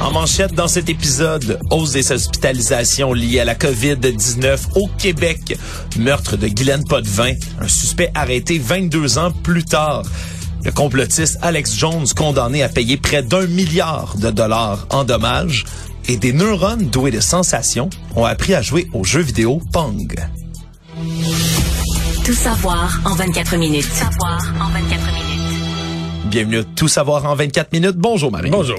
En manchette dans cet épisode, hausse des hospitalisations liées à la COVID-19 au Québec. Meurtre de Guylaine Potvin, un suspect arrêté 22 ans plus tard. Le complotiste Alex Jones condamné à payer près d'un milliard de dollars en dommages et des neurones doués de sensations ont appris à jouer aux jeux vidéo Pong. Tout savoir en 24 minutes. Tout savoir en 24 minutes. Bienvenue à Tout savoir en 24 minutes. Bonjour Marie. Bonjour.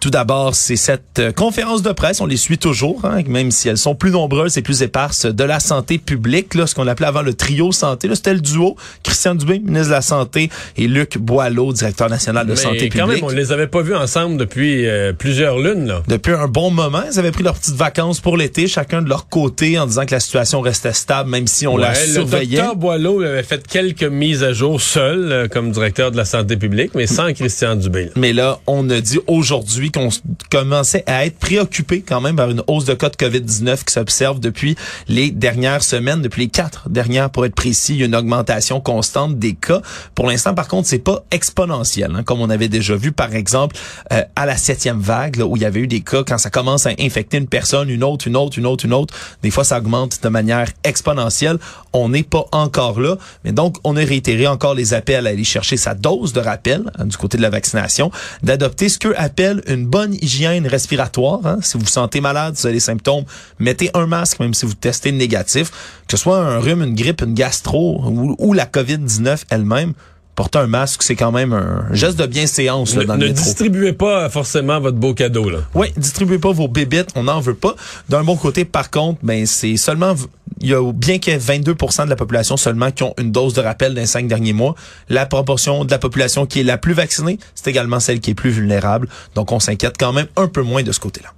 Tout d'abord, c'est cette euh, conférence de presse, on les suit toujours, hein, même si elles sont plus nombreuses et plus éparses, de la santé publique, là, ce qu'on appelait avant le trio santé. Là, c'était le duo Christian Dubé, ministre de la Santé, et Luc Boileau, directeur national de Mais santé publique. quand même, on les avait pas vus ensemble depuis euh, plusieurs lunes. Là. Depuis un bon moment, ils avaient pris leurs petites vacances pour l'été, chacun de leur côté, en disant que la situation restait stable, même si on la Ouais, le surveillait. docteur Boileau avait fait quelques mises à jour seul euh, comme directeur de la santé publique, mais sans Christian Dubé. là. Mais là, on a dit aujourd'hui qu'on commençait à être préoccupé quand même par une hausse de cas de COVID-19 qui s'observe depuis les dernières semaines, depuis les quatre dernières pour être précis. Une augmentation constante des cas. Pour l'instant, par contre, c'est pas exponentiel, hein, comme on avait déjà vu, par exemple, euh, à la septième vague, là, où il y avait eu des cas, quand ça commence à infecter une personne, une autre, une autre, une autre, une autre, des fois, ça augmente de manière exponentielle. On n'est pas encore là. Mais donc, on a réitéré encore les appels à aller chercher sa dose de rappel hein, du côté de la vaccination, d'adopter ce qu'eux appellent une bonne hygiène respiratoire. hein. Si vous vous sentez malade, si vous avez des symptômes, mettez un masque, même si vous testez négatif. Que ce soit un rhume, une grippe, une gastro ou, ou la COVID-19 elle-même, porter un masque, c'est quand même un geste de bienséance là, Ne, dans ne le métro. distribuez pas forcément votre beau cadeau. Là. Oui, distribuez pas vos bébites, on n'en veut pas. D'un bon côté, par contre, ben c'est seulement il y a bien qu'il y ait 22% de la population seulement qui ont une dose de rappel dans les cinq derniers mois. La proportion de la population qui est la plus vaccinée, c'est également celle qui est plus vulnérable. Donc on s'inquiète quand même un peu moins de ce côté-là.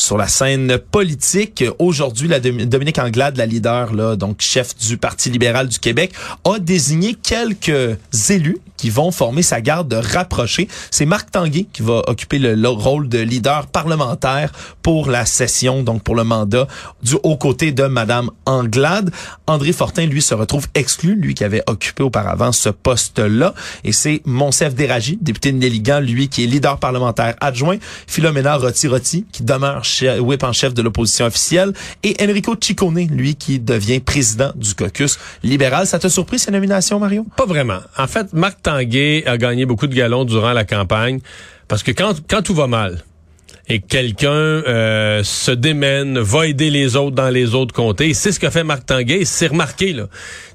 Sur la scène politique, aujourd'hui, la Dom- Dominique Anglade, la leader, là, donc chef du Parti libéral du Québec, a désigné quelques élus qui vont former sa garde de rapprochés. C'est Marc Tanguay qui va occuper le, le rôle de leader parlementaire pour la session, donc pour le mandat, du haut côté de Madame Anglade. André Fortin, lui, se retrouve exclu, lui qui avait occupé auparavant ce poste-là. Et c'est Monsef Déragi, député de Néligan, lui qui est leader parlementaire adjoint. Philomena Roti-Roti, qui demeure che- whip en chef de l'opposition officielle. Et Enrico Ciccone, lui qui devient président du caucus libéral. Ça t'a surpris, ces nominations, Mario? Pas vraiment. En fait, Marc Tanguay a gagné beaucoup de galons durant la campagne parce que quand, quand tout va mal et que quelqu'un euh, se démène, va aider les autres dans les autres comtés, c'est ce que fait Marc Tanguay, c'est remarqué là.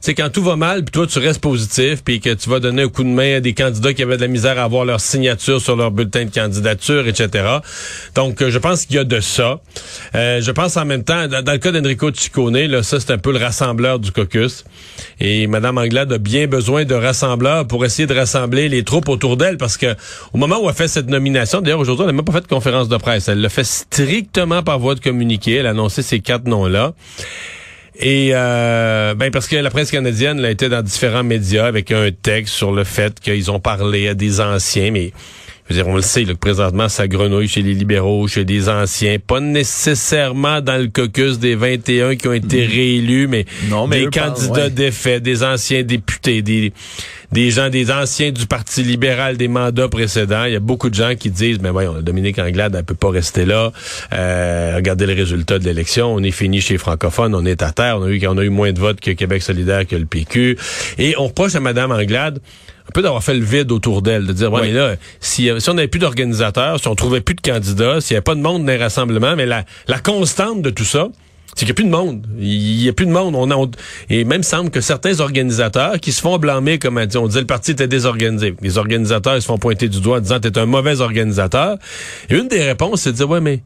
C'est quand tout va mal, puis toi tu restes positif, puis que tu vas donner un coup de main à des candidats qui avaient de la misère à avoir leur signature sur leur bulletin de candidature, etc. Donc euh, je pense qu'il y a de ça. Euh, je pense en même temps, dans, le cas d'Enrico Ciccone, là, ça c'est un peu le rassembleur du caucus. Et Mme Anglade a bien besoin de rassembleurs pour essayer de rassembler les troupes autour d'elle, parce que au moment où elle fait cette nomination, d'ailleurs aujourd'hui, elle n'a même pas fait de conférence de Elle l'a fait strictement par voie de communiqué. Elle a annoncé ces quatre noms-là. Et euh, ben parce que la presse canadienne l'a été dans différents médias avec un texte sur le fait qu'ils ont parlé à des anciens, mais je veux dire, on le sait, là, que présentement, ça grenouille chez les libéraux, chez des anciens, pas nécessairement dans le caucus des 21 qui ont été réélus, mais, Non, mais des parlent, candidats ouais. défaits, des anciens députés, des, des gens, des anciens du Parti libéral des mandats précédents. Il y a beaucoup de gens qui disent, mais voyons, Dominique Anglade, elle peut pas rester là. Euh, regardez le résultat de l'élection. On est fini chez les francophones. On est à terre. On a eu, on a eu moins de votes que Québec solidaire, que le PQ. Et on reproche à Madame Anglade un peu d'avoir fait le vide autour d'elle, de dire, ouais, Oui. mais là, si, si on n'avait plus d'organisateurs, si on trouvait plus de candidats, s'il n'y avait pas de monde dans les rassemblements, mais la, la constante de tout ça, C'est qu'il n'y a plus de monde. Il n'y a plus de monde. On, a, on- et même semble que certains organisateurs qui se font blâmer, comme on dit, on disait le parti était désorganisé. Les organisateurs, ils se font pointer du doigt en disant t'es un mauvais organisateur. Et une des réponses, c'est de dire, ouais, mais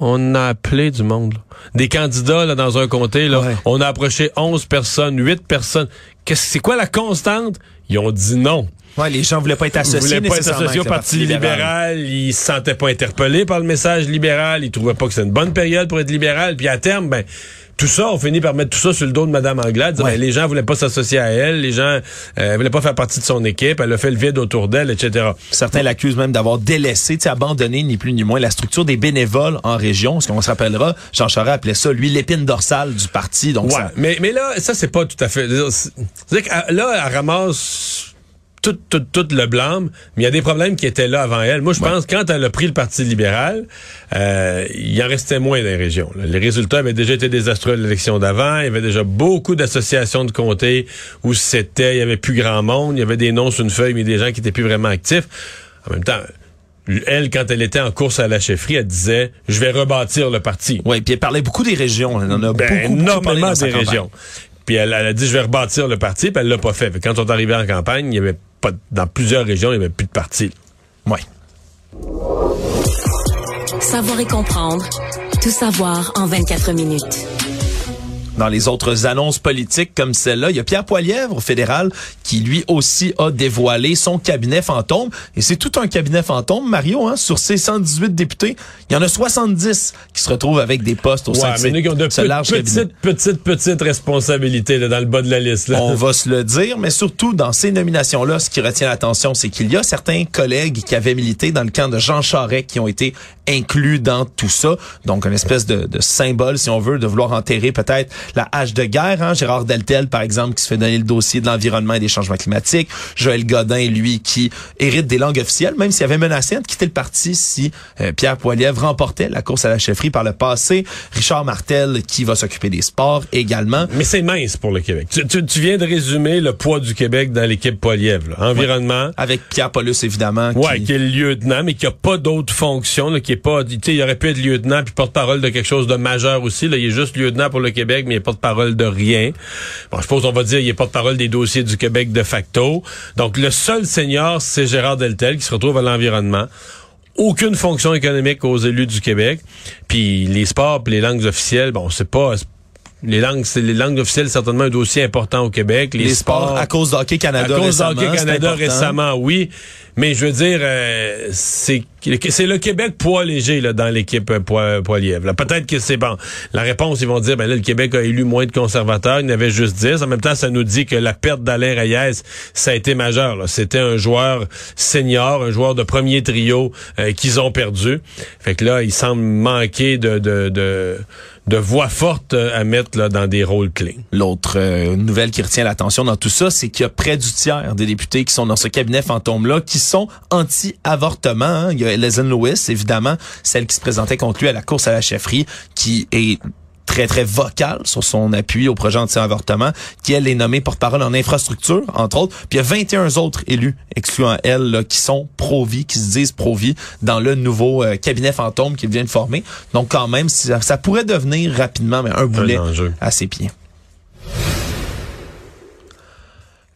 on a appelé du monde. là. Des candidats là, dans un comté, là, Ouais. on a approché 11 personnes, 8 personnes. Qu'est-ce, c'est quoi la constante? Ils ont dit non. Ouais, les gens voulaient pas être Ils associés voulaient pas être associés au Parti libéral. Ils se sentaient pas interpellés par le message libéral. Ils trouvaient pas que c'était une bonne période pour être libéral. Puis à terme, ben, tout ça, on finit par mettre tout ça sur le dos de Mme Anglade. Dire, Ouais. ben, les gens voulaient pas s'associer à elle. Les gens euh, voulaient pas faire partie de son équipe. Elle a fait le vide autour d'elle, etc. Certains l'accusent même d'avoir délaissé, abandonné ni plus ni moins la structure des bénévoles en région. Ce qu'on se rappellera, Jean Charest appelait ça, lui, l'épine dorsale du parti. Donc, Ouais, ça- mais, mais là, ça, c'est pas tout à fait... C'est-à-dire que là, elle ramasse tout, tout, tout le blâme, mais il y a des problèmes qui étaient là avant elle. Moi, je pense quand elle a pris le Parti libéral, euh, il en restait moins dans les régions. là. Les résultats avaient déjà été désastreux à l'élection d'avant. Il y avait déjà beaucoup d'associations de comtés où c'était, il y avait plus grand monde, il y avait des noms sur une feuille, mais des gens qui étaient plus vraiment actifs. En même temps, elle, quand elle était en course à la chefferie, elle disait, je vais rebâtir le parti. ouais, puis elle parlait beaucoup des régions. Elle en a Ben, beaucoup, beaucoup parlé énormément dans des campagne. régions. Puis elle, elle a dit, je vais rebâtir le parti, puis elle l'a pas fait. Fait que Quand on est arrivé en campagne, il y avait pas, dans plusieurs régions, il y avait plus de parti. Ouais. Savoir et comprendre. Tout savoir en 24 minutes. Dans les autres annonces politiques comme celle-là, il y a Pierre Poilièvre au fédéral qui lui aussi a dévoilé son cabinet fantôme. Et c'est tout un cabinet fantôme, Mario, hein, sur ces 118 députés. Il y en a 70 qui se retrouvent avec des postes au sein Ouais, de ont de ce large cabinet. petites, petites, petites responsabilités là, dans le bas de la liste. Là. On va se le dire, mais surtout dans ces nominations-là, ce qui retient l'attention, c'est qu'il y a certains collègues qui avaient milité dans le camp de Jean Charest qui ont été inclus dans tout ça. Donc, une espèce de, de symbole, si on veut, de vouloir enterrer peut-être la hache de guerre. Hein? Gérard Deltel, par exemple, qui se fait donner le dossier de l'environnement et des changements climatiques. Joël Godin, lui, qui hérite des langues officielles, même s'il avait menacé de quitter le parti si euh, Pierre Poilievre remportait la course à la chefferie par le passé. Richard Martel, qui va s'occuper des sports également. Mais c'est mince pour le Québec. Tu, tu- tu viens de résumer le poids du Québec dans l'équipe Poilievre. là. Environnement. Avec Pierre Paulus, évidemment. Ouais, qui- qui est le lieutenant, mais qui a pas d'autres fonctions, là, qui est pas, tu sais, il aurait pu être lieutenant puis porte-parole de quelque chose de majeur aussi. Là, il est juste lieutenant pour le Québec, mais il est porte-parole de rien. Bon, je suppose on va dire, il est porte-parole des dossiers du Québec de facto. Donc, le seul senior, c'est Gérard Deltel qui se retrouve à l'environnement. Aucune fonction économique aux élus du Québec. Puis les sports, puis les langues officielles, bon, c'est pas les langues, c'est les langues officielles, certainement un dossier important au Québec. Les, les sports, à cause d'Hockey Canada à cause d'Hockey Canada récemment, oui. Mais je veux dire, euh, c'est le Québec poids léger là, dans l'équipe euh, poids, poids lièvre. Peut-être que c'est bon. La réponse, ils vont dire, ben là, le Québec a élu moins de conservateurs. Il y en avait juste 10. En même temps, ça nous dit que la perte d'Alain Reyes, ça a été majeur. C'était un joueur senior, un joueur de premier trio euh, qu'ils ont perdu. Fait que là, il semble manquer de, de, de, de voix fortes euh, à mettre là, dans des rôles clés. L'autre euh, nouvelle qui retient l'attention dans tout ça, c'est qu'il y a près du tiers des députés qui sont dans ce cabinet fantôme-là qui sont anti-avortement. hein. Il y a Lesley Lewis, évidemment, celle qui se présentait contre lui à la course à la chefferie, qui est très, très vocale sur son appui au projet anti-avortement, qui, elle, est nommée porte-parole en infrastructure, entre autres. Puis il y a 21 autres élus, excluant elle, là, qui sont pro-vie, qui se disent pro-vie, dans le nouveau euh, cabinet fantôme qu'il vient de former. Donc, quand même, ça, ça pourrait devenir rapidement mais un boulet à ses pieds.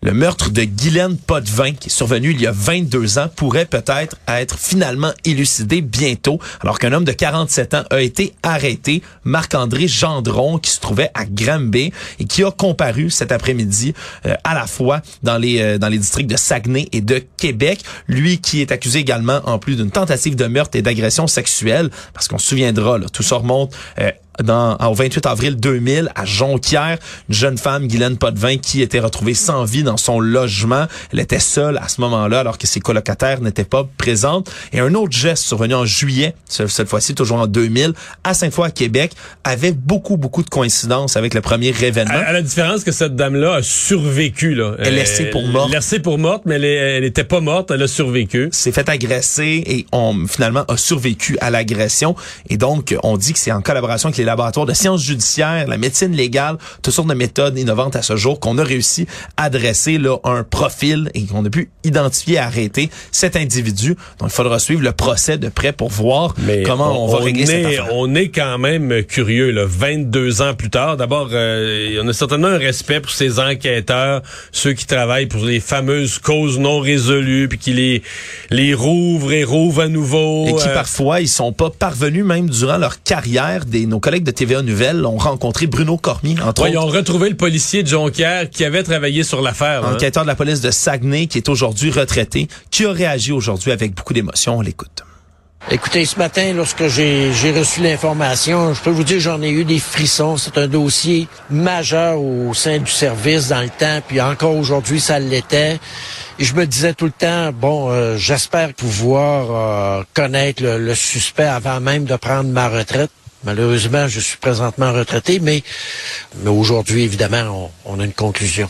Le meurtre de Guylaine Potvin, qui est survenu il y a 22 ans, pourrait peut-être être finalement élucidé bientôt, alors qu'un homme de 47 ans a été arrêté, Marc-André Gendron, qui se trouvait à Granby et qui a comparu cet après-midi euh, à la fois dans les euh, dans les districts de Saguenay et de Québec. Lui qui est accusé également, en plus d'une tentative de meurtre et d'agression sexuelle, parce qu'on se souviendra, là, tout ça remonte euh, dans, au 28 avril 2000 à Jonquière, une jeune femme, Guylaine Potvin, qui était retrouvée sans vie dans son logement. Elle était seule à ce moment-là alors que ses colocataires n'étaient pas présentes. Et un autre geste survenu en juillet, ce- cette fois-ci toujours en 2000, à Sainte-Foy à Québec, avait beaucoup, beaucoup de coïncidences avec le premier événement. À, à la différence que cette dame-là a survécu. Là. Elle est laissée pour morte. Laissée pour morte, mais elle, est- elle était pas morte, elle a survécu. s'est fait agresser et on finalement a survécu à l'agression. Et donc, on dit que c'est en collaboration avec les laboratoires de sciences judiciaires, la médecine légale, toutes sortes de méthodes innovantes à ce jour qu'on a réussi à dresser là, un profil et qu'on a pu identifier et arrêter cet individu. Donc, il faudra suivre le procès de près pour voir comment on, va régler cette affaire. On est quand même curieux, là, 22 ans plus tard. D'abord, euh, on a certainement un respect pour ces enquêteurs, ceux qui travaillent pour les fameuses causes non résolues, puis qui les, les rouvrent et rouvrent à nouveau. Et qui euh, parfois, ils sont pas parvenus, même durant leur carrière, des, nos collègues de TVA Nouvelles ont rencontré Bruno Cormier, entre ouais, autres. Ils ont retrouvé le policier de Jonquière qui avait travaillé sur l'affaire. hein. enquêteur de la police de Saguenay, qui est aujourd'hui retraité, qui a réagi aujourd'hui avec beaucoup d'émotion. On l'écoute. Écoutez, ce matin, lorsque j'ai j'ai reçu l'information, je peux vous dire j'en ai eu des frissons. C'est un dossier majeur au sein du service dans le temps, puis encore aujourd'hui, ça l'était. Et je me disais tout le temps, bon, euh, j'espère pouvoir euh, connaître le, le suspect avant même de prendre ma retraite. Malheureusement, je suis présentement retraité, mais, mais aujourd'hui, évidemment, on, a une conclusion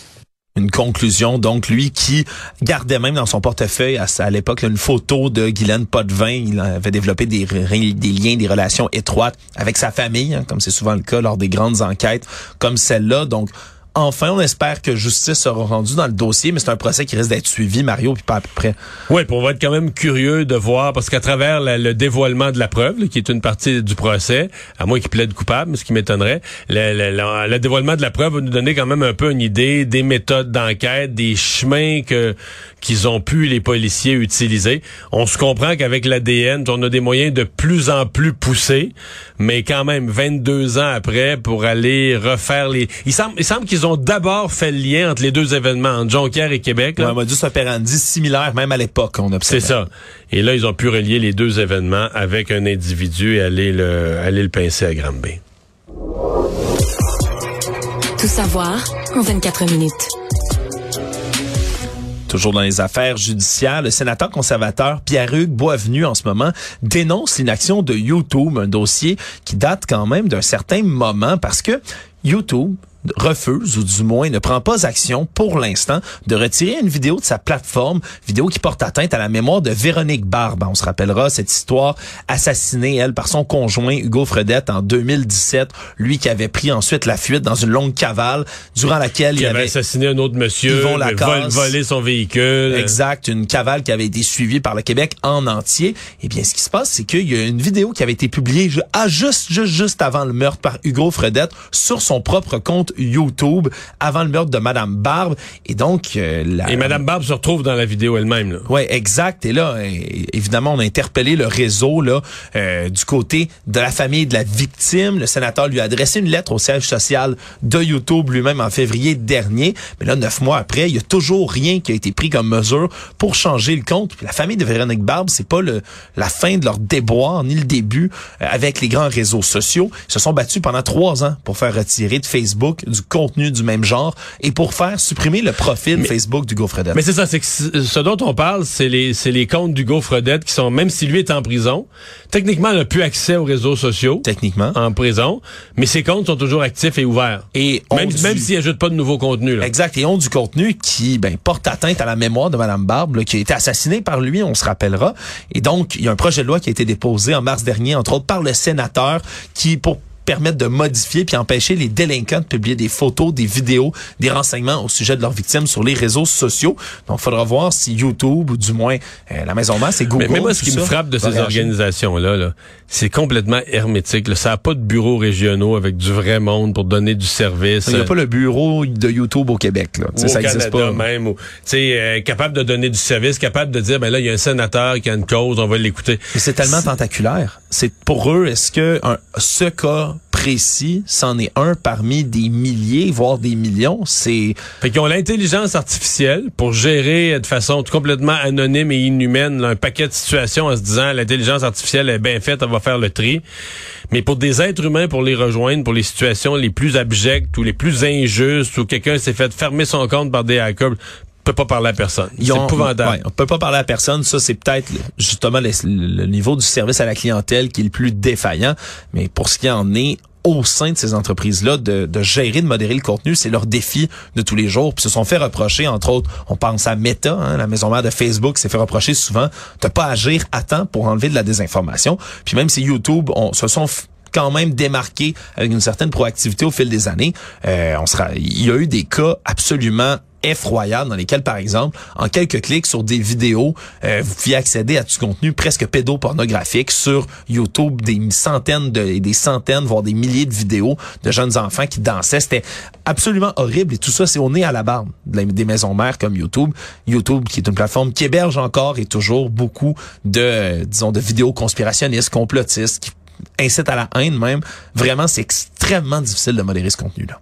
une conclusion. Donc, lui qui gardait même dans son portefeuille à, l'époque une photo de Guylaine Potvin. Il avait développé des, des liens, des relations étroites avec sa famille, hein, comme c'est souvent le cas lors des grandes enquêtes comme celle-là. Donc, Enfin, on espère que justice sera rendue dans le dossier, mais c'est un procès qui risque d'être suivi, Mario, puis pas à peu près. Oui, pour on va être quand même curieux de voir, parce qu'à travers le dévoilement de la preuve, qui est une partie du procès, à moins qu'il plaide coupable, ce qui m'étonnerait, le dévoilement de la preuve va nous donner quand même un peu une idée des méthodes d'enquête, des chemins que qu'ils ont pu les policiers utiliser. On se comprend qu'avec l'ADN, on a des moyens de plus en plus poussés, mais quand même 22 ans après pour aller refaire les. Il semble, il semble qu'ils ont d'abord fait le lien entre les deux événements, entre Jonquière et Québec. Ouais, là. un modus operandi similaire, même à l'époque, on C'est observe. ça. Et là, ils ont pu relier les deux événements avec un individu et aller le, aller le pincer à Granby. Tout savoir en 24 minutes. Toujours dans les affaires judiciaires, le sénateur conservateur Pierre-Hugues Boisvenu en ce moment dénonce l'inaction de YouTube, un dossier qui date quand même d'un certain moment parce que YouTube refuse ou du moins ne prend pas action pour l'instant de retirer une vidéo de sa plateforme, vidéo qui porte atteinte à la mémoire de Véronique Barbe. On se rappellera cette histoire assassinée elle par son conjoint Hugo Fredette en 2017, lui qui avait pris ensuite la fuite dans une longue cavale durant laquelle Qui il avait avait assassiné un autre monsieur, Yvon vol- volé son véhicule. Exact, une cavale qui avait été suivie par le Québec en entier. Eh bien, ce qui se passe, c'est qu'il y a une vidéo qui avait été publiée ah, juste, juste, juste avant le meurtre par Hugo Fredette sur son propre compte YouTube, avant le meurtre de Madame Barbe. Et donc, euh, la... Et Madame Barbe se retrouve dans la vidéo elle-même. là. Ouais, exact. Et là, euh, évidemment, on a interpellé le réseau là euh, du côté de la famille de la victime. Le sénateur lui a adressé une lettre au siège social de YouTube lui-même en février dernier. Mais là, neuf mois après, il y a toujours rien qui a été pris comme mesure pour changer le compte. Puis la famille de Véronique Barbe, c'est pas le la fin de leur déboire ni le début euh, avec les grands réseaux sociaux. Ils se sont battus pendant trois ans pour faire retirer de Facebook du contenu du même genre et pour faire supprimer le profil Facebook d'Hugo Fredette. Mais c'est ça, c'est que ce dont on parle, c'est les, c'est les comptes d'Hugo Fredette qui sont, même si lui est en prison, techniquement, il n'a plus accès aux réseaux sociaux. Techniquement. En prison, mais ses comptes sont toujours actifs et ouverts. Et Même, du- même s'il ajoute pas de nouveaux contenus. Là. Exact. Et ont du contenu qui ben, porte atteinte à la mémoire de Madame Barbe, là, qui a été assassinée par lui, on se rappellera. Et donc, il y a un projet de loi qui a été déposé en mars dernier, entre autres par le sénateur, qui, pour permettre de modifier puis empêcher les délinquants de publier des photos, des vidéos, des renseignements au sujet de leurs victimes sur les réseaux sociaux. Donc, il faudra voir si YouTube, ou du moins euh, la Maison Masse et Google... Mais, mais moi, ce qui me frappe de ces organisations-là, là, c'est complètement hermétique. là. Ça n'a pas de bureaux régionaux avec du vrai monde pour donner du service. Il n'y a Euh, pas le bureau de YouTube au Québec. Là. Ça n'existe pas. même, ou, euh, capable de donner du service, capable de dire, ben là, il y a un sénateur qui a une cause, on va l'écouter. Mais c'est tellement tentaculaire. C'est pour eux, est-ce que un- ce cas précis, c'en est un parmi des milliers, voire des millions? C'est Fait qu'ils ont l'intelligence artificielle pour gérer de façon complètement anonyme et inhumaine un paquet de situations en se disant l'intelligence artificielle est bien faite, elle va faire le tri. Mais pour des êtres humains, pour les rejoindre, pour les situations les plus abjectes ou les plus injustes, où quelqu'un s'est fait fermer son compte par des hackers, peut pas parler à personne. C'est épouvantable. ouais, on peut pas parler à personne. Ça, c'est peut-être justement le, le niveau du service à la clientèle qui est le plus défaillant. Mais pour ce qui en est au sein de ces entreprises-là, de, de gérer, de modérer le contenu, c'est leur défi de tous les jours. Puis se sont fait reprocher, entre autres, on pense à Meta, hein, la maison mère de Facebook, s'est fait reprocher souvent de pas agir à temps pour enlever de la désinformation. Puis même si YouTube on, se sont quand même démarqué avec une certaine proactivité au fil des années. Euh, on sera, il y a eu des cas absolument effroyables dans lesquels, par exemple, en quelques clics sur des vidéos, euh, vous pouviez accéder à du contenu presque pédopornographique sur YouTube, des centaines de, des centaines, voire des milliers de vidéos de jeunes enfants qui dansaient. C'était absolument horrible et tout ça, c'est au nez à la barbe des maisons mères comme YouTube. YouTube, qui est une plateforme qui héberge encore et toujours beaucoup de, disons, de vidéos conspirationnistes, complotistes, qui incite à la haine même. Vraiment, c'est extrêmement difficile de modérer ce contenu-là.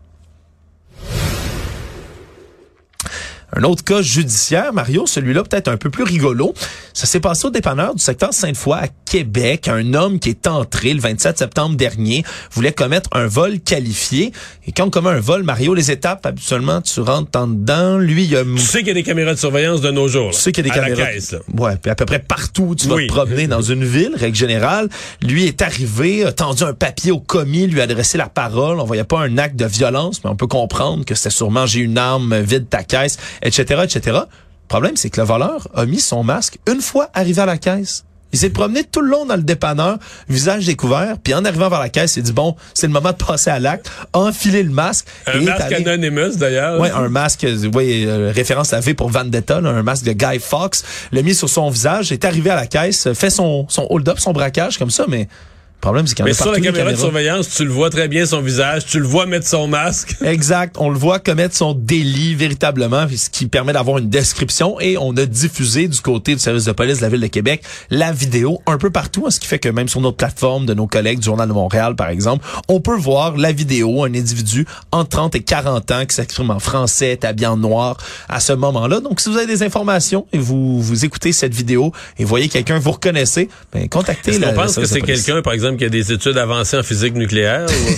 Un autre cas judiciaire, Mario, celui-là peut-être un peu plus rigolo. Ça s'est passé au dépanneur du secteur Sainte-Foy à Québec. Un homme qui est entré le 27 septembre dernier voulait commettre un vol qualifié. Et quand on commet un vol, Mario, les étapes, habituellement, tu rentres en dedans. Lui, il a... Tu sais qu'il y a des caméras de surveillance de nos jours. Tu sais qu'il y a des à caméras. La caisse, là. Ouais, puis à peu près partout où tu vas Oui. te promener dans une ville, règle générale. Lui est arrivé, a tendu un papier au commis, lui a adressé la parole. On voyait pas un acte de violence, mais on peut comprendre que c'était sûrement j'ai une arme, vide ta caisse, etc., etc. Le problème, c'est que le voleur a mis son masque une fois arrivé à la caisse. Il s'est promené tout le long dans le dépanneur, visage découvert, puis en arrivant vers la caisse, il dit bon, c'est le moment de passer à l'acte, a enfilé le masque. Un et masque allé- Anonymous, d'ailleurs. Ouais, un masque, ouais, euh, référence à V pour Vendetta, là, un masque de Guy Fox, l'a mis sur son visage, est arrivé à la caisse, fait son, son hold-up, son braquage comme ça, mais le problème, c'est qu'il y en Mais a sur partout la caméra de surveillance, tu le vois très bien son visage, tu le vois mettre son masque. Exact. On le voit commettre son délit véritablement, ce qui permet d'avoir une description et on a diffusé du côté du service de police de la ville de Québec la vidéo un peu partout, ce qui fait que même sur notre plateforme de nos collègues du Journal de Montréal, par exemple, on peut voir la vidéo, un individu entre 30 et 40 ans qui s'exprime en français, est habillé en noir à ce moment-là. Donc, si vous avez des informations et vous, vous écoutez cette vidéo et voyez quelqu'un que vous reconnaissez, ben, contactez qu'on le pense que c'est quelqu'un, par exemple, qui a des études avancées en physique nucléaire? ou-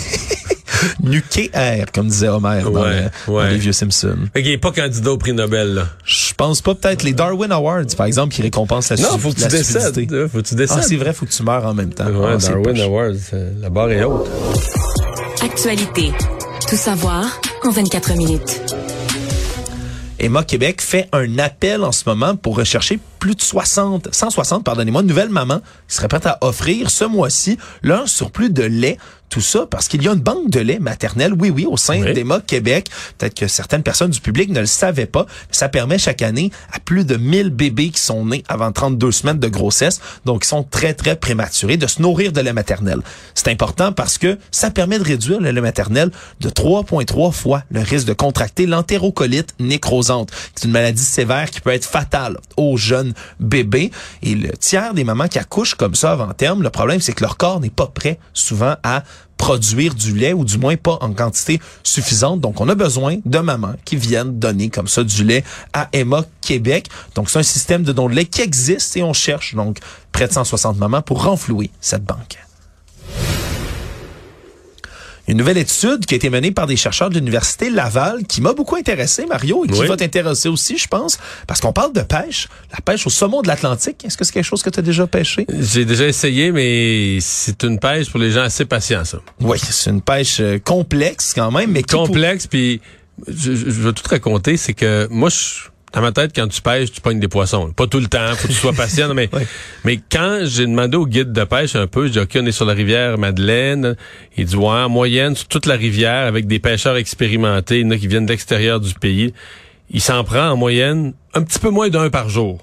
Nucléaire, comme disait Homer dans, Ouais, dans les vieux Simpsons. Fait qu'il est pas candidat au prix Nobel, là. Je pense pas peut-être les Darwin Awards, par exemple, qui récompensent la Non, stu- faut que tu la décèdes. Faut que tu Ah, c'est vrai, faut que tu meurs en même temps. Ouais, Ah, Darwin. Awards, euh, la barre est haute. Actualité. Tout savoir en 24 minutes. Emma Québec fait un appel en ce moment pour rechercher plus de 60, 160, pardonnez-moi, nouvelles mamans qui seraient prêtes à offrir ce mois-ci leur surplus de lait. Tout ça parce qu'il y a une banque de lait maternel, oui, oui, au sein Oui. d'Emma Québec. Peut-être que certaines personnes du public ne le savaient pas, mais ça permet chaque année à plus de 1000 bébés qui sont nés avant 32 semaines de grossesse, donc qui sont très, très prématurés, de se nourrir de lait maternel. C'est important parce que ça permet de réduire le lait maternel de 3,3 fois le risque de contracter l'entérocolite nécrosante, qui est une maladie sévère qui peut être fatale aux jeunes bébés. Et le tiers des mamans qui accouchent comme ça avant terme, le problème, c'est que leur corps n'est pas prêt souvent à produire du lait ou du moins pas en quantité suffisante. Donc, on a besoin de mamans qui viennent donner comme ça du lait à Emma Québec. Donc, c'est un système de don de lait qui existe et on cherche donc près de 160 mamans pour renflouer cette banque. Une nouvelle étude qui a été menée par des chercheurs de l'Université Laval qui m'a beaucoup intéressé, Mario, et qui Oui. va t'intéresser aussi, je pense, parce qu'on parle de pêche, la pêche au saumon de l'Atlantique. Est-ce que c'est quelque chose que tu as déjà pêché? J'ai déjà essayé, mais c'est une pêche pour les gens assez patients, ça. Oui, c'est une pêche euh, complexe quand même, mais qui pour- Complexe, puis je, je- je vais tout te raconter, c'est que moi, je, dans ma tête, quand tu pêches, tu pognes des poissons. Pas tout le temps, faut que tu sois patient, mais, mais quand j'ai demandé au guide de pêche un peu, je dis, OK, on est sur la rivière Madeleine. Il dit, ouais, en moyenne, sur toute la rivière, avec des pêcheurs expérimentés, il y en a qui viennent de l'extérieur du pays, il s'en prend en moyenne un petit peu moins d'un par jour.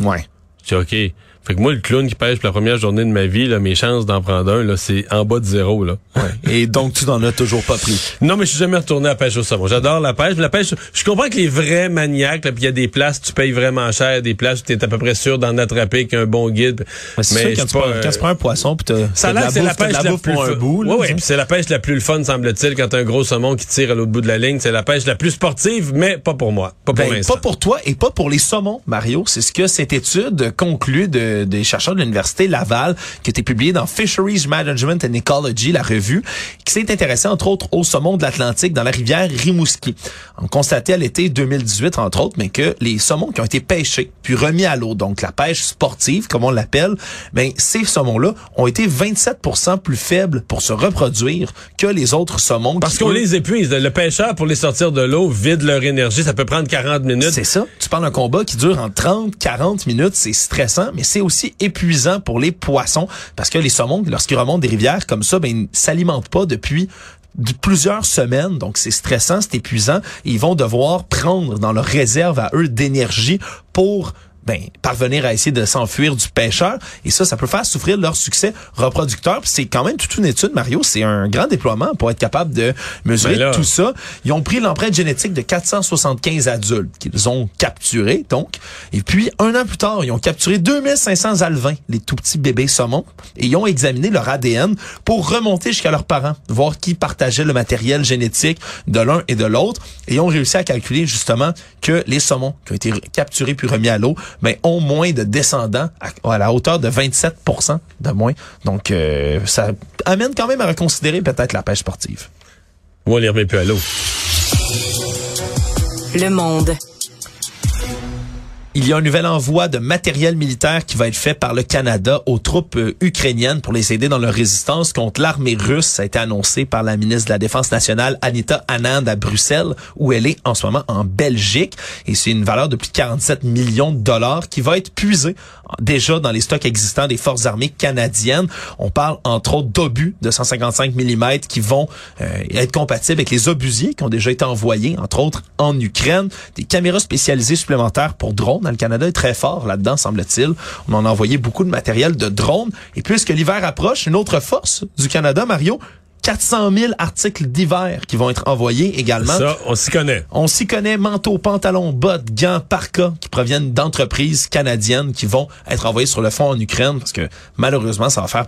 Ouais. Je dis, OK. Fait que moi, le clown qui pêche pour la première journée de ma vie, là, mes chances d'en prendre un, là, c'est en bas de zéro, là. ouais. Et donc, tu n'en as toujours pas pris? Non, mais je suis jamais retourné à la pêche au saumon. J'adore la pêche. mais La pêche, je comprends que les vrais maniaques, là, puis il y a des places, tu payes vraiment cher, des places où tu es à peu près sûr d'en attraper qu'un bon guide. Mais c'est Mais sûr, quand, suis tu prends, pas, quand tu prends un poisson, puis t'as Ça que c'est la pêche la plus pour un bout. là, disons. puis c'est la pêche la plus fun, semble-t-il, quand un gros saumon qui tire à l'autre bout de la ligne. C'est la pêche la plus sportive, mais pas pour moi. Pas pour Ben, pas pour toi et pas pour les saumons, Mario. C'est ce que cette étude conclut de, des chercheurs de l'Université Laval, qui a été publiée dans Fisheries Management and Ecology, la revue, qui s'est intéressée entre autres aux saumons de l'Atlantique dans la rivière Rimouski. On constatait à l'été 2018, entre autres, mais que les saumons qui ont été pêchés puis remis à l'eau, donc la pêche sportive, comme on l'appelle, ben ces saumons-là ont été 27 plus faibles pour se reproduire que les autres saumons. Parce qu'on eux, les épuise. Le pêcheur, pour les sortir de l'eau, vide leur énergie. Ça peut prendre 40 minutes. C'est ça. Tu parles d'un combat qui dure en 30, 40 minutes. C'est stressant, mais c'est aussi épuisant pour les poissons parce que les saumons, lorsqu'ils remontent des rivières comme ça, ben, ils ne s'alimentent pas depuis de plusieurs semaines, donc c'est stressant, c'est épuisant. ils vont devoir prendre dans leur réserve à eux d'énergie pour ben, parvenir à essayer de s'enfuir du pêcheur. Et ça, ça peut faire souffrir leur succès reproducteur. C'est quand même toute une étude, Mario. C'est un grand déploiement pour être capable de mesurer Ben tout ça. Ils ont pris l'empreinte génétique de 475 adultes qu'ils ont capturés, donc. Et puis, un an plus tard, ils ont capturé 2500 alevins, les tout petits bébés saumons, et ils ont examiné leur ADN pour remonter jusqu'à leurs parents, voir qui partageait le matériel génétique de l'un et de l'autre. Et ils ont réussi à calculer, justement, que les saumons qui ont été capturés puis remis à l'eau ben, ont moins de descendants à, à la hauteur de 27 de moins. Donc, euh, ça amène quand même à reconsidérer peut-être la pêche sportive. Ou on les remet plus à l'eau. Le monde. Il y a un nouvel envoi de matériel militaire qui va être fait par le Canada aux troupes euh, ukrainiennes pour les aider dans leur résistance contre l'armée russe. Ça a été annoncé par la ministre de la Défense nationale, Anita Anand, à Bruxelles, où elle est en ce moment en Belgique. Et c'est une valeur de plus de 47 millions de dollars qui va être puisée déjà dans les stocks existants des forces armées canadiennes. On parle entre autres d'obus de 155 mm qui vont euh, être compatibles avec les obusiers qui ont déjà été envoyés, entre autres en Ukraine. Des caméras spécialisées supplémentaires pour drones dans le Canada est très fort là-dedans, semble-t-il. On en a envoyé beaucoup de matériel de drones. Et puisque l'hiver approche, une autre force du Canada, Mario, 400 000 articles d'hiver qui vont être envoyés également. Ça, on s'y connaît. On s'y connaît, manteaux, pantalons, bottes, gants, parkas qui proviennent d'entreprises canadiennes qui vont être envoyés sur le front en Ukraine parce que malheureusement, ça va faire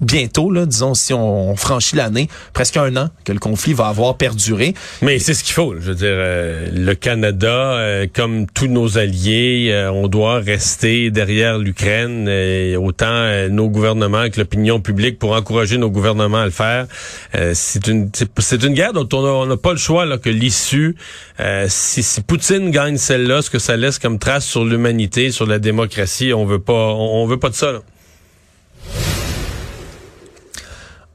bientôt, là, disons, si on, franchit l'année, presque un an que le conflit va avoir perduré. Mais c'est ce qu'il faut. Je veux dire, euh, le Canada, euh, comme tous nos alliés, euh, on doit rester derrière l'Ukraine, autant nos gouvernements que l'opinion publique pour encourager nos gouvernements à le faire. c'est une c'est une guerre dont on n'a pas le choix là, que l'issue, si, si Poutine gagne celle-là, ce que ça laisse comme trace sur l'humanité, sur la démocratie, on veut pas on, on veut pas de ça. Là.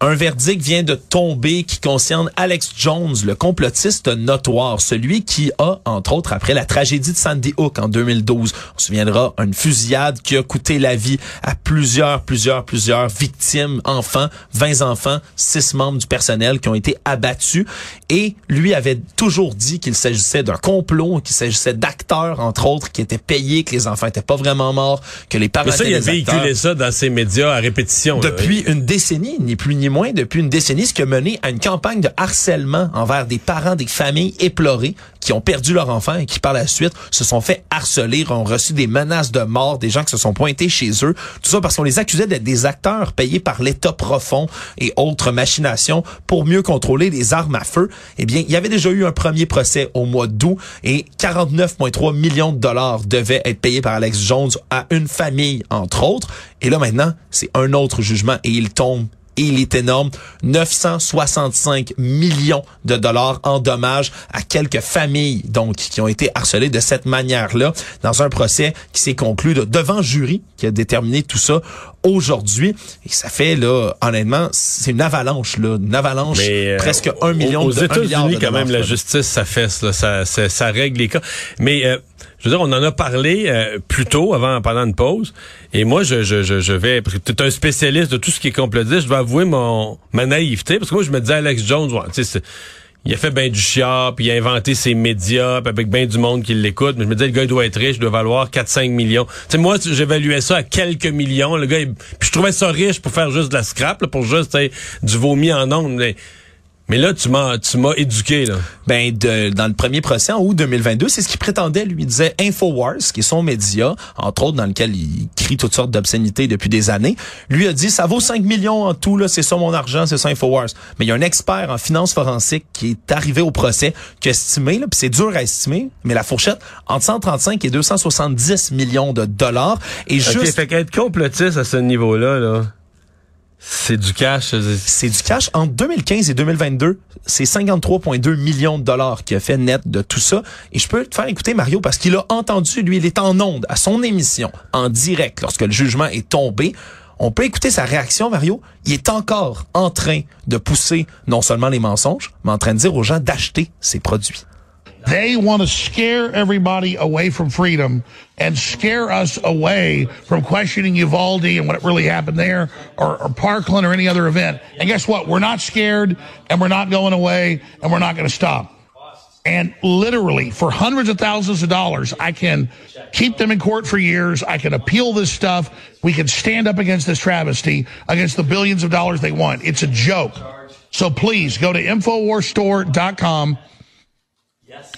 Un verdict vient de tomber qui concerne Alex Jones, le complotiste notoire, celui qui a, entre autres, après la tragédie de Sandy Hook en 2012, on se souviendra, une fusillade qui a coûté la vie à plusieurs, plusieurs, plusieurs victimes, enfants, 20 enfants, 6 membres du personnel qui ont été abattus. Et lui avait toujours dit qu'il s'agissait d'un complot, qu'il s'agissait d'acteurs, entre autres, qui étaient payés, que les enfants étaient pas vraiment morts, que les parents Mais ça, étaient il a véhiculé ça dans ses médias à répétition. là, Depuis une décennie, ni plus ni moins, depuis une décennie, ce qui a mené à une campagne de harcèlement envers des parents, des familles éplorées qui ont perdu leur enfant et qui par la suite se sont fait harceler, ont reçu des menaces de mort, des gens qui se sont pointés chez eux. Tout ça parce qu'on les accusait d'être des acteurs payés par l'État profond et autres machinations pour mieux contrôler les armes à feu. Eh bien, il y avait déjà eu un premier procès au mois d'août et 49,3 millions de dollars devaient être payés par Alex Jones à une famille, entre autres. Et là, maintenant, c'est un autre jugement et il tombe et il est énorme. 965 millions de dollars en dommages à quelques familles, donc, qui ont été harcelées de cette manière-là dans un procès qui s'est conclu là, devant jury qui a déterminé tout ça aujourd'hui. Et ça fait, là, honnêtement, c'est une avalanche, là, une avalanche, Mais, euh, presque un million aux de États-Unis, de quand même, la justice, là, ça, ça, ça règle les cas. Mais euh, je veux dire, on en a parlé euh, plus tôt, avant, pendant une pause. Et moi, je, je, je, vais, parce que tu un spécialiste de tout ce qui est complotiste, je vais avouer mon ma naïveté, parce que moi, je me disais, Alex Jones, ouais, il a fait ben du chiard, puis il a inventé ses médias, puis avec ben du monde qui l'écoute. Mais je me disais, le gars, il doit être riche, il doit valoir 4-5 millions. Tu sais, moi, j'évaluais ça à quelques millions. Le gars, puis je trouvais ça riche pour faire juste de la scrap, là, pour juste du vomi en ondes. Mais, mais là, tu m'as tu m'as éduqué, là. Ben, de, dans le premier procès, en août 2022, c'est ce qu'il prétendait. Lui il disait Infowars, qui est son média, entre autres dans lequel il crie toutes sortes d'obscénités depuis des années. Lui a dit, ça vaut 5 millions en tout, là, c'est ça mon argent, c'est ça Infowars. Mais il y a un expert en finance forensique qui est arrivé au procès, qui a estimé, là, puis c'est dur à estimer, mais la fourchette, entre 135 et 270 millions de dollars. Et OK, juste... fait qu'être complotiste à ce niveau-là, là, c'est du cash. c'est- du cash. Entre 2015 et 2022, c'est 53,2 millions de dollars qu'il a fait net de tout ça. Et je peux te faire écouter Mario parce qu'il a entendu, lui, il est en onde à son émission, en direct, lorsque le jugement est tombé. On peut écouter sa réaction, Mario. Il est encore en train de pousser non seulement les mensonges, mais en train de dire aux gens d'acheter ses produits. They want to scare everybody away from freedom and scare us away from questioning Uvalde and what really happened there or, or Parkland or any other event. And guess what? We're not scared and we're not going away and we're not going to stop. And literally, for hundreds of thousands of dollars, I can keep them in court for years. I can appeal this stuff. We can stand up against this travesty, against the billions of dollars they want. It's a joke. So please go to InfoWarsStore.com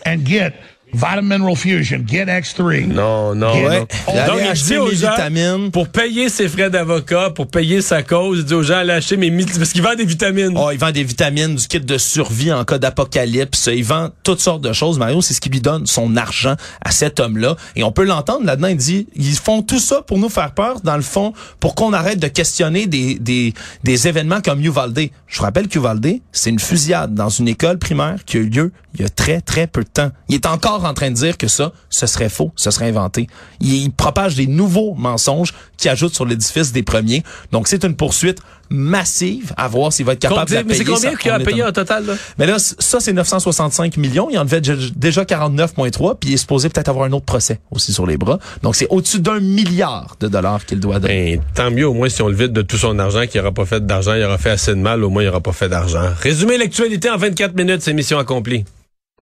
and get Vitamin Mineral Fusion, get X3. Non, non, Get-. Allez Donc, il acheter dit aux gens, vitamines. pour payer ses frais d'avocat, pour payer sa cause, il dit aux gens, allez acheter mes mythes, parce qu'il vend des vitamines. Oh, il vend des vitamines, du kit de survie en cas d'apocalypse. Il vend toutes sortes de choses. Mario, c'est ce qui lui donne son argent à cet homme-là. Et on peut l'entendre là-dedans. Il dit, ils font tout ça pour nous faire peur, dans le fond, pour qu'on arrête de questionner des, des, des événements comme Uvalde. Je vous rappelle qu'Uvalde, c'est une fusillade dans une école primaire qui a eu lieu il y a très, très peu de temps. Il est encore en train de dire que ça, ce serait faux, ce serait inventé. Il, il propage des nouveaux mensonges qui ajoutent sur l'édifice des premiers. Donc, c'est une poursuite massive à voir s'il va être capable de la mais c'est payer. combien qu'il a payé en total, là? Mais là, ça, c'est 965 millions. Il en devait dé- déjà 49,3, puis il est supposé peut-être avoir un autre procès aussi sur les bras. Donc, c'est au-dessus d'un milliard de dollars qu'il doit donner. Ben, tant mieux, au moins, si on le vide de tout son argent, qu'il n'aura pas fait d'argent, il aura fait assez de mal, au moins, il n'aura pas fait d'argent. Résumer l'actualité en 24 minutes, c'est mission accomplie.